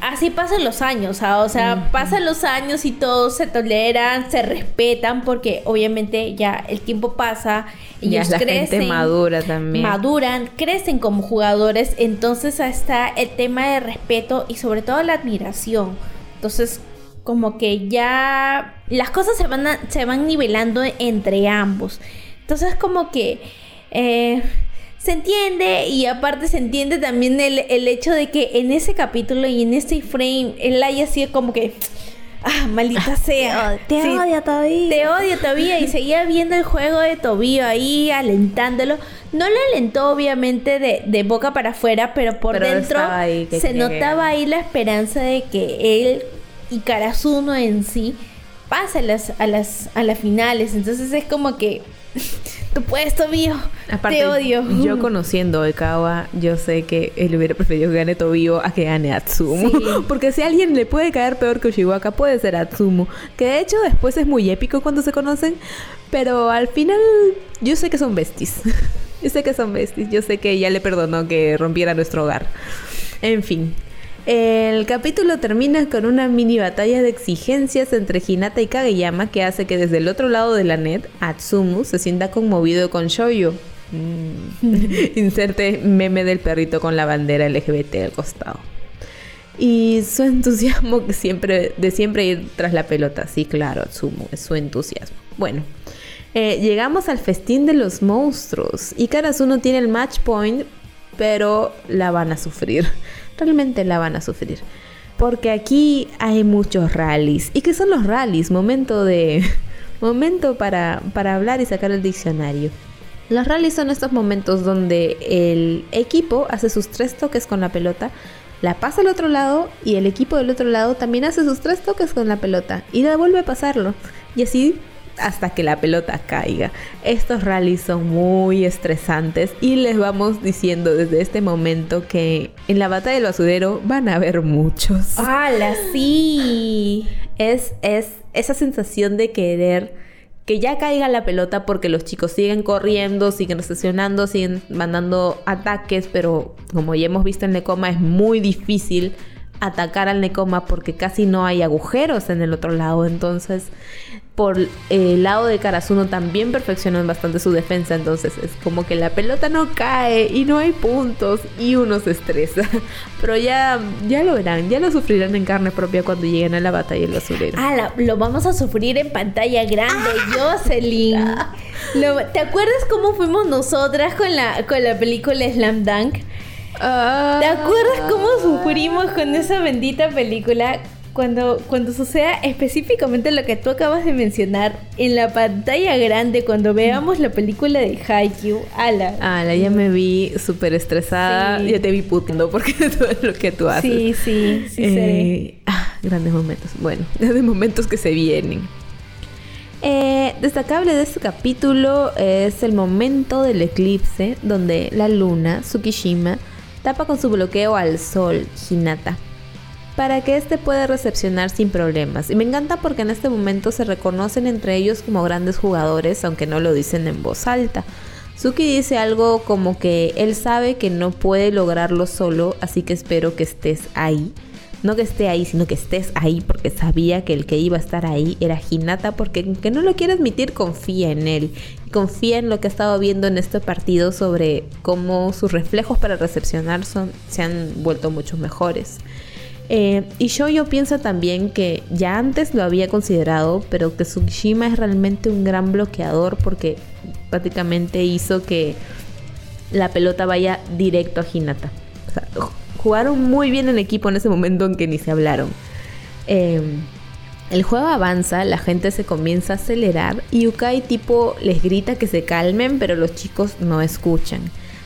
Speaker 1: así pasan los años, ¿ah? o sea, pasan los años y todos se toleran, se respetan, porque obviamente ya el tiempo pasa, ellos
Speaker 2: ya la
Speaker 1: crecen,
Speaker 2: gente madura también.
Speaker 1: maduran, crecen como jugadores, entonces está el tema de respeto y sobre todo la admiración. Entonces, como que ya las cosas se van, se van nivelando entre ambos. Entonces, como que... Eh, se entiende y aparte se entiende también el, el, hecho de que en ese capítulo y en ese frame él haya sido como que ah maldita ah, sea.
Speaker 2: te, odio todavía.
Speaker 1: Te odio todavía. Y seguía viendo el juego de Tobío ahí alentándolo. No lo alentó obviamente de, de boca para afuera pero por dentro se notaba ahí la esperanza de que él y Karasuno en sí pase a las a las a las finales entonces es como que <laughs> tu puesto mío. Aparte, Te odio.
Speaker 2: Yo conociendo a Ekawa, yo sé que él hubiera preferido que gane Tobio a que gane Atsumu. <laughs> Porque si a alguien le puede caer peor que Ushiwaka, puede ser Atsumu. Que de hecho después es muy épico cuando se conocen. Pero al final, yo sé que son besties. <laughs> yo sé que son besties. Yo sé que ella le perdonó que rompiera nuestro hogar. En fin, el capítulo termina con una mini batalla de exigencias entre Hinata y Kageyama que hace que desde el otro lado de la net, Atsumu se sienta conmovido con Shoyo. Mm. <laughs> Inserte meme del perrito con la bandera LGBT al costado. Y su entusiasmo siempre, de siempre ir tras la pelota. Sí, claro, Atsumu, es su entusiasmo. Bueno, eh, llegamos al festín de los monstruos. Y Karasuno tiene el match point, pero la van a sufrir realmente la van a sufrir. Porque aquí hay muchos rallies. ¿Y qué son los rallies? Momento de. <laughs> Momento para, para hablar y sacar el diccionario. Los rallies son estos momentos donde el equipo hace sus tres toques con la pelota, la pasa al otro lado y el equipo del otro lado también hace sus tres toques con la pelota y la vuelve a pasarlo. Y así hasta que la pelota caiga. Estos rallies son muy estresantes y les vamos diciendo desde este momento que en la batalla del basurero van a haber muchos.
Speaker 1: ¡Hala, sí!
Speaker 2: Es, es esa sensación de querer que ya caiga la pelota porque los chicos siguen corriendo, siguen estacionando, siguen mandando ataques, pero como ya hemos visto en Necoma es muy difícil atacar al Necoma porque casi no hay agujeros en el otro lado, entonces por el lado de Karasuno también perfeccionan bastante su defensa, entonces es como que la pelota no cae y no hay puntos y uno se estresa. <laughs> Pero ya, ya lo verán, ya lo sufrirán en carne propia cuando lleguen a la batalla del basurero.
Speaker 1: Ah, lo vamos a sufrir en pantalla grande, ah. Jocelyn. <laughs> ¿Te acuerdas cómo fuimos nosotras con la, con la película Slam Dunk? Ah. ¿Te acuerdas cómo sufrimos con esa bendita película? cuando, cuando suceda específicamente lo que tú acabas de mencionar en la pantalla grande, cuando veamos la película de Haikyuu, ala.
Speaker 2: Ala, ya me vi súper estresada, ya te vi putando porque <laughs> todo lo que tú haces.
Speaker 1: Sí, sí, sí.
Speaker 2: Eh, ah, grandes momentos. Bueno, <laughs> grandes momentos que se vienen. Eh, destacable de este capítulo es el momento del eclipse donde la luna, Tsukishima, tapa con su bloqueo al sol, Hinata para que éste pueda recepcionar sin problemas. Y me encanta porque en este momento se reconocen entre ellos como grandes jugadores, aunque no lo dicen en voz alta. Suki dice algo como que él sabe que no puede lograrlo solo, así que espero que estés ahí. No que esté ahí, sino que estés ahí porque sabía que el que iba a estar ahí era Hinata porque que no lo quiere admitir confía en él. confía en lo que ha estado viendo en este partido sobre cómo sus reflejos para recepcionar son, se han vuelto mucho mejores. Eh, y yo, yo pienso también que ya antes lo había considerado, pero que Tsushima es realmente un gran bloqueador porque prácticamente hizo que la pelota vaya directo a Hinata. O sea, jugaron muy bien en equipo en ese momento en que ni se hablaron. Eh, el juego avanza, la gente se comienza a acelerar y Ukai tipo les grita que se calmen, pero los chicos no escuchan.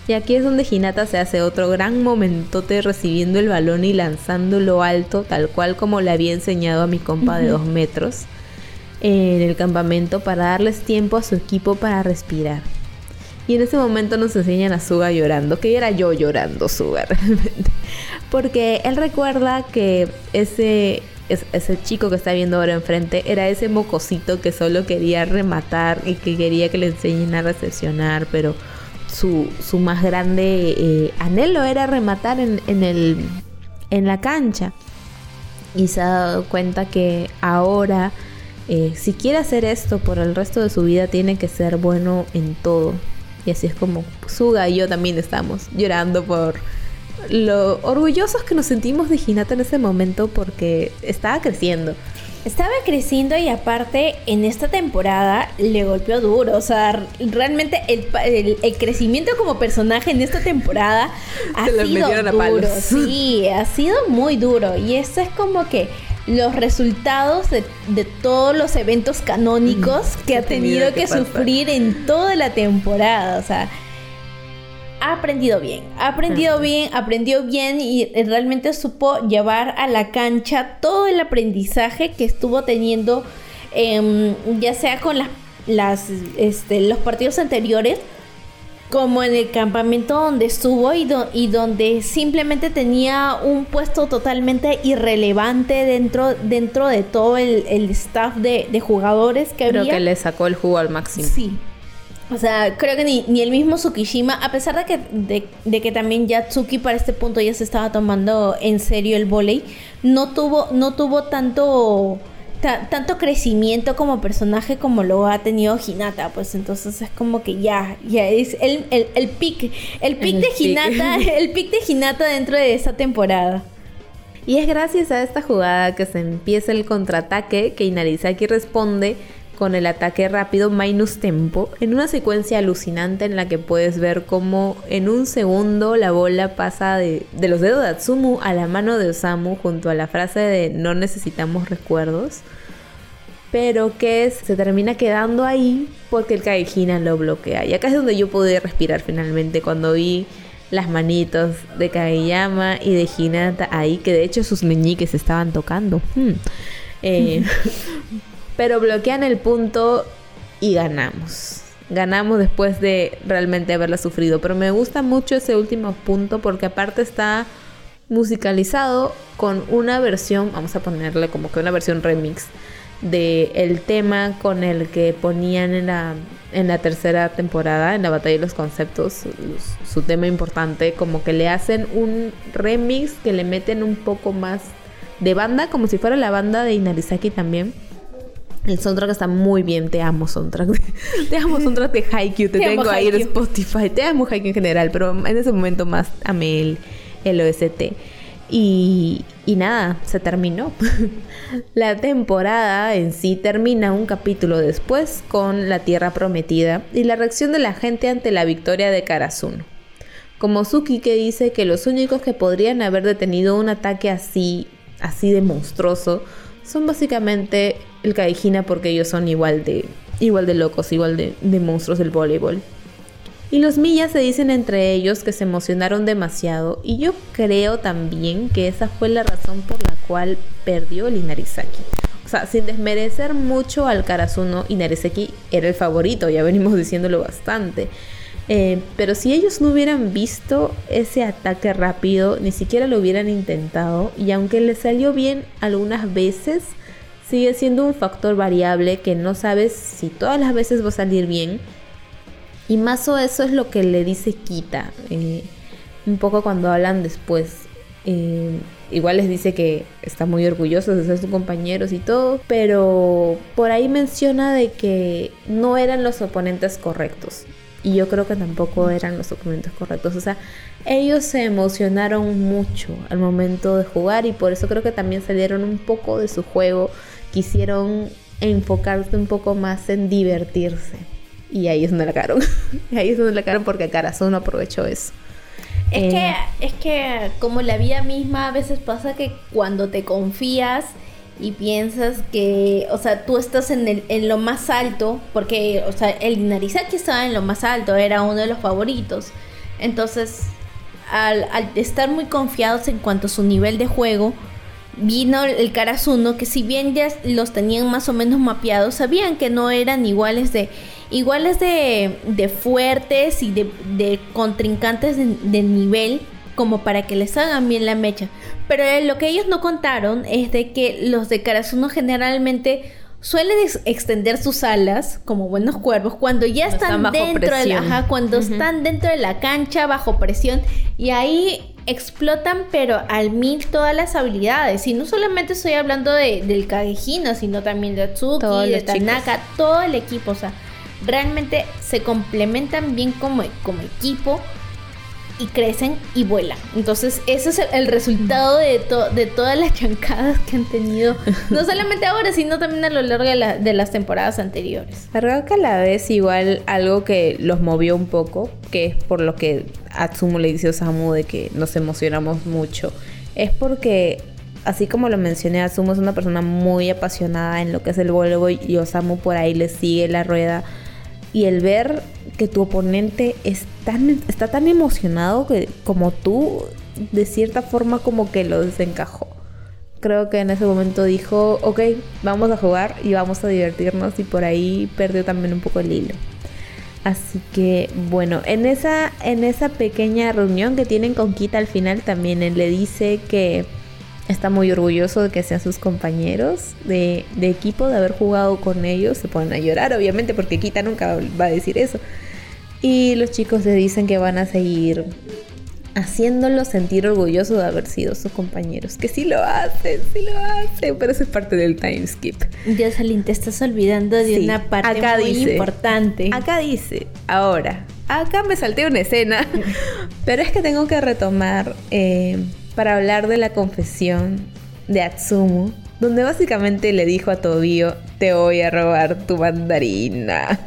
Speaker 2: Y aquí es donde Hinata se hace otro gran momentote recibiendo el balón y lanzándolo alto, tal cual como le había enseñado a mi compa de dos metros en el campamento para darles tiempo a su equipo para respirar. Y en ese momento nos enseñan a Suga llorando, que era yo llorando, Suga <laughs> realmente. Porque él recuerda que ese, ese chico que está viendo ahora enfrente era ese mocosito que solo quería rematar y que quería que le enseñen a recepcionar, pero su, su más grande eh, anhelo era rematar en, el, en la cancha. y se ha dado cuenta que ahora eh, si quiere hacer esto por el resto de su vida tiene que ser bueno en todo. Y así es como Suga y yo también estamos llorando por lo orgullosos que nos sentimos de Hinata en ese momento porque estaba creciendo.
Speaker 1: Estaba creciendo y aparte en esta temporada le golpeó duro. O sea, realmente el, crecimiento como personaje en esta temporada <laughs> ha sido duro. Sí, ha sido muy duro. Y esto es como que los resultados de, todos los eventos canónicos mm, que ha tenido que, sufrir en toda la temporada. O sea, ha aprendido bien, ha aprendido bien, aprendió bien y realmente supo llevar a la cancha todo el aprendizaje que estuvo teniendo, em, ya sea con las, este, los partidos anteriores, como en el campamento donde estuvo y, y donde simplemente tenía un puesto totalmente irrelevante dentro, dentro de todo el, staff de, jugadores que
Speaker 2: Creo que le sacó el jugo al máximo.
Speaker 1: Sí, o sea, creo que ni, ni el mismo Tsukishima, a pesar de que, de, que también ya Tsuki para este punto ya se estaba tomando en serio el volei, no tuvo, no tuvo tanto, tanto crecimiento como personaje como lo ha tenido Hinata. Pues entonces es como que ya, ya es el, el, el pic, el pic de Hinata, <laughs> el pic de Hinata dentro de esa temporada.
Speaker 2: Y es gracias a esta jugada que se empieza el contraataque que Inarizaki responde con el ataque rápido minus tempo en una secuencia alucinante en la que puedes ver cómo en un segundo la bola pasa de, los dedos de Atsumu a la mano de Osamu junto a la frase de no necesitamos recuerdos pero que se termina quedando ahí porque el Kaihina lo bloquea. Y acá es donde yo pude respirar finalmente cuando vi las manitos de Kageyama y de Hinata ahí, que de hecho sus meñiques estaban tocando. Hmm. Eh, <laughs> pero bloquean el punto y ganamos. Ganamos después de realmente haberla sufrido. Pero me gusta mucho ese último punto porque aparte está musicalizado con una versión, vamos a ponerle como que una versión remix de el tema con el que ponían en la, en la tercera temporada, en la batalla de los conceptos, su tema importante, como que le hacen un remix que le meten un poco más de banda, como si fuera la banda de Inarizaki también el soundtrack está muy bien. Te amo, soundtrack. <laughs> te amo, soundtrack de Haikyuu. Te, tengo ahí en Spotify. Te amo, Haikyuu en general. Pero en ese momento más amé el, el OST. Y, y nada, se terminó. <laughs> la temporada en sí termina un capítulo después con la Tierra Prometida y la reacción de la gente ante la victoria de Karasuno. Como Suki que dice que los únicos que podrían haber detenido un ataque así, así de monstruoso, son básicamente el Kaijina porque ellos son igual de, igual de locos, igual de, monstruos del voleibol. Y los Millas se dicen entre ellos que se emocionaron demasiado y yo creo también que esa fue la razón por la cual perdió el Inarizaki. O sea, sin desmerecer mucho al Karasuno, Inarizaki era el favorito, ya venimos diciéndolo bastante. Eh, pero si ellos no hubieran visto ese ataque rápido, ni siquiera lo hubieran intentado, y aunque les salió bien algunas veces, sigue siendo un factor variable que no sabes si todas las veces va a salir bien. Y más o eso es lo que le dice Kita, eh, un poco cuando hablan después. Eh, igual les dice que está muy orgulloso de ser sus compañeros y todo, pero por ahí menciona de que no eran los oponentes correctos y yo creo que tampoco eran los documentos correctos. O sea, ellos se emocionaron mucho al momento de jugar y por eso creo que también salieron un poco de su juego. Quisieron enfocarse un poco más en divertirse. Y ahí es donde la cagaron. <laughs> ahí es donde la cagaron porque Carazón aprovechó eso.
Speaker 1: Es, que, eh, es que como la vida misma a veces pasa que cuando te confías y piensas que, o sea, tú estás en, el, en lo más alto, porque, o sea, el Narizaki estaba en lo más alto, era uno de los favoritos. Entonces, al, estar muy confiados en cuanto a su nivel de juego, vino el Karasuno, que si bien ya los tenían más o menos mapeados, sabían que no eran iguales de iguales de, de fuertes y de, de contrincantes de, nivel como para que les hagan bien la mecha. Pero lo que ellos no contaron es de que los de Karasuno generalmente suelen extender sus alas como buenos cuervos cuando ya están, dentro de la, cuando están dentro de la cancha bajo presión y ahí explotan pero al mil todas las habilidades. Y no solamente estoy hablando de, del Kagehino sino también de Atsuki, de Tanaka, todo el equipo, o sea, realmente se complementan bien como, como equipo y crecen y vuelan. Entonces, ese es el, resultado de, de todas las chancadas que han tenido, no solamente ahora, sino también a lo largo de, las temporadas anteriores.
Speaker 2: Que a la vez igual algo que los movió un poco, que es por lo que Atsumo le dice a Osamu de que nos emocionamos mucho, es porque así como lo mencioné, Atsumo es una persona muy apasionada en lo que es el voleibol y Osamu por ahí le sigue la rueda y el ver que tu oponente es está tan emocionado que como tú, de cierta forma como que lo desencajó. Creo que en ese momento dijo, ok, vamos a jugar y vamos a divertirnos y por ahí perdió también un poco el hilo. Así que bueno, en esa, en esa pequeña reunión que tienen con Kita al final también él le dice que está muy orgulloso de que sean sus compañeros de, equipo, de haber jugado con ellos. Se ponen a llorar, obviamente, porque Kita nunca va a decir eso. Y los chicos le dicen que van a seguir haciéndolo sentir orgulloso de haber sido sus compañeros. Que sí lo hacen, sí lo hacen, pero eso es parte del time skip.
Speaker 1: Jocelyn, te estás olvidando de una parte muy importante.
Speaker 2: Acá dice, ahora, acá me salté una escena, <laughs> pero es que tengo que retomar eh, para hablar de la confesión de Atsumu, donde básicamente le dijo a Tobio, te voy a robar tu mandarina.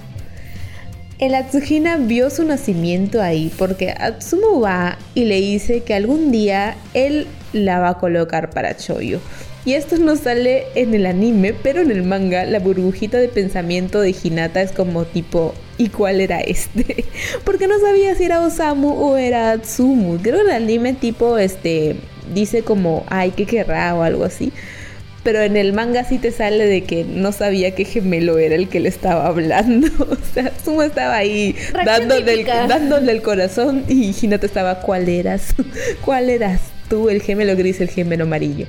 Speaker 2: El Atsuhina vio su nacimiento ahí porque Atsumu va y le dice que algún día él la va a colocar para Choyo. Y esto no sale en el anime, pero en el manga la burbujita de pensamiento de Hinata es como tipo, ¿y cuál era este? <laughs> Porque no sabía si era Osamu o era Atsumu. Creo que el anime tipo, este, dice como, ay, ¿qué querrá? o algo así. Pero en el manga sí te sale de que no sabía que gemelo era el que le estaba hablando. <laughs> o sea, Sumo estaba ahí dándole el, dándole el corazón y Hinata estaba, ¿cuál eras? <laughs> ¿Cuál eras tú? El gemelo gris, el gemelo amarillo.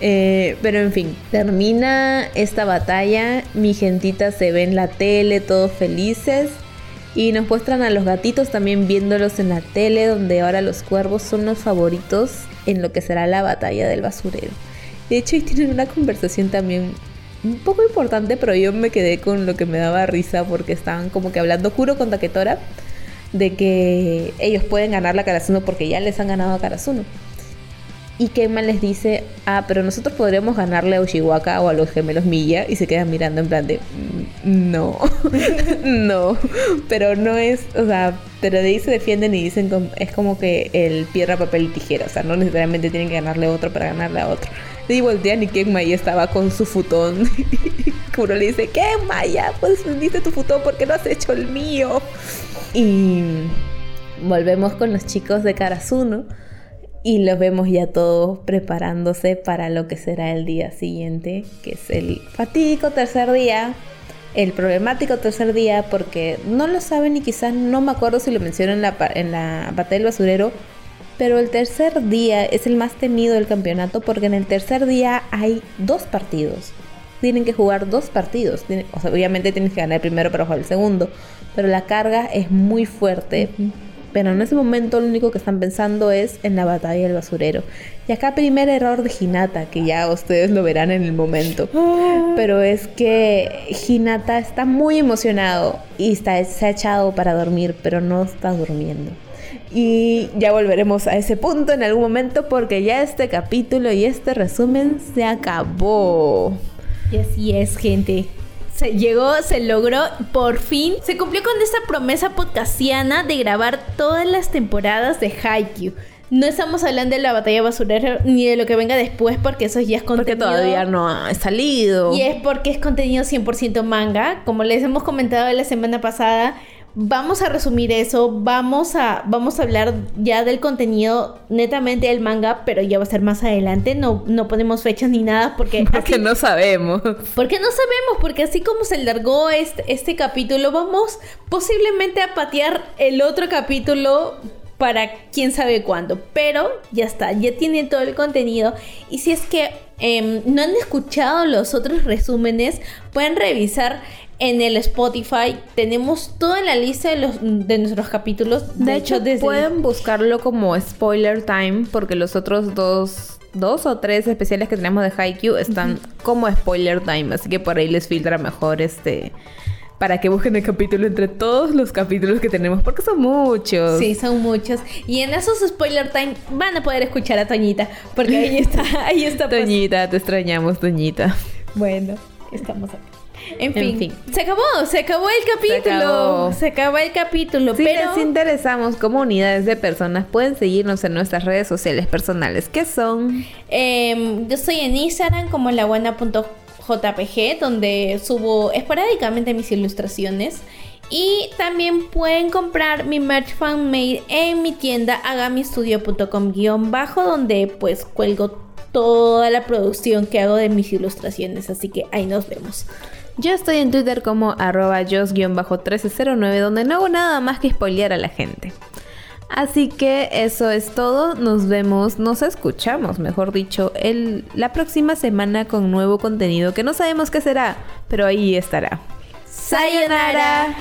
Speaker 2: Eh, pero en fin, termina esta batalla. Mi gentita se ve en la tele, todos felices. Y nos muestran a los gatitos también viéndolos en la tele, donde ahora los cuervos son los favoritos en lo que será la batalla del basurero. De hecho, ahí tienen una conversación también un poco importante, pero yo me quedé con lo que me daba risa porque estaban como que hablando Kuro con Taketora de que ellos pueden ganar la Karasuno porque ya les han ganado a Karasuno. Y Kema les dice, ah, pero nosotros podríamos ganarle a Ushiwaka o a los gemelos Milla. Y se quedan mirando en plan de, mm, no, <laughs> no. Pero no es, o sea, pero de ahí se defienden y dicen, es como que el piedra, papel y tijera. O sea, no necesariamente tienen que ganarle a otro para ganarle a otro. Y voltean y Kema ya estaba con su futón. <laughs> Kuro le dice, Kema, ya pues vendiste tu futón porque no has hecho el mío. Y volvemos con los chicos de Karasuno y los vemos ya todos preparándose para lo que será el día siguiente, que es el fatídico tercer día, el problemático tercer día, porque no lo saben y quizás no me acuerdo si lo menciono en la, en la batalla del basurero, pero el tercer día es el más temido del campeonato porque en el tercer día hay dos partidos. Tienen que jugar dos partidos. obviamente tienes que ganar el primero para jugar el segundo, pero la carga es muy fuerte. Pero en ese momento lo único que están pensando es en la batalla del basurero. Y acá primer error de Hinata, que ya ustedes lo verán en el momento. Ah. Pero es que Hinata está muy emocionado y está, se ha echado para dormir, pero no está durmiendo. Y ya volveremos a ese punto en algún momento porque ya este capítulo y este resumen se acabó.
Speaker 1: Y así es, gente se llegó, se logró, por fin se cumplió con esta promesa podcastiana de grabar todas las temporadas de Haikyuu. No estamos hablando de la batalla basurera ni de lo que venga después porque eso ya es contenido.
Speaker 2: Porque todavía no ha salido.
Speaker 1: Y es porque es contenido 100% manga. Como les hemos comentado la semana pasada, vamos a resumir eso, vamos a, vamos a hablar ya del contenido netamente del manga, pero ya va a ser más adelante, no, no ponemos fechas ni nada porque... <laughs>
Speaker 2: Porque no sabemos.
Speaker 1: Porque no sabemos, porque así como se largó este, este capítulo, vamos posiblemente a patear el otro capítulo para quién sabe cuándo, pero ya está, ya tienen todo el contenido y si es que em, no han escuchado los otros resúmenes, pueden revisar en el Spotify. Tenemos toda la lista de, los, de nuestros capítulos.
Speaker 2: De, hecho, pueden buscarlo como Spoiler Time porque los otros dos dos o tres especiales que tenemos de Haikyuu están como spoiler time, así que por ahí les filtra mejor este para que busquen el capítulo entre todos los capítulos que tenemos, porque son muchos.
Speaker 1: Sí, son muchos. Y en esos spoiler time van a poder escuchar a Toñita, porque ahí está, ahí está.
Speaker 2: Pues. <laughs> Toñita, te extrañamos, Toñita.
Speaker 1: Bueno, estamos aquí. En fin, se acabó, se acabó el capítulo. Se acabó, el capítulo.
Speaker 2: Si pero... les interesamos como unidades de personas, pueden seguirnos en nuestras redes sociales personales. ¿Qué son?
Speaker 1: Em, yo estoy en Instagram como labuena.jpg, donde subo esporádicamente mis ilustraciones. Y también pueden comprar mi merch fanmade en mi tienda agamistudio.com bajo donde pues cuelgo toda la producción que hago de mis ilustraciones. Así que ahí nos vemos.
Speaker 2: Yo estoy en Twitter como arroba jos-1309 donde no hago nada más que spoilear a la gente. Así que eso es todo. Nos vemos, nos escuchamos, mejor dicho, el, la próxima semana con nuevo contenido que no sabemos qué será, pero ahí estará.
Speaker 1: ¡Sayonara!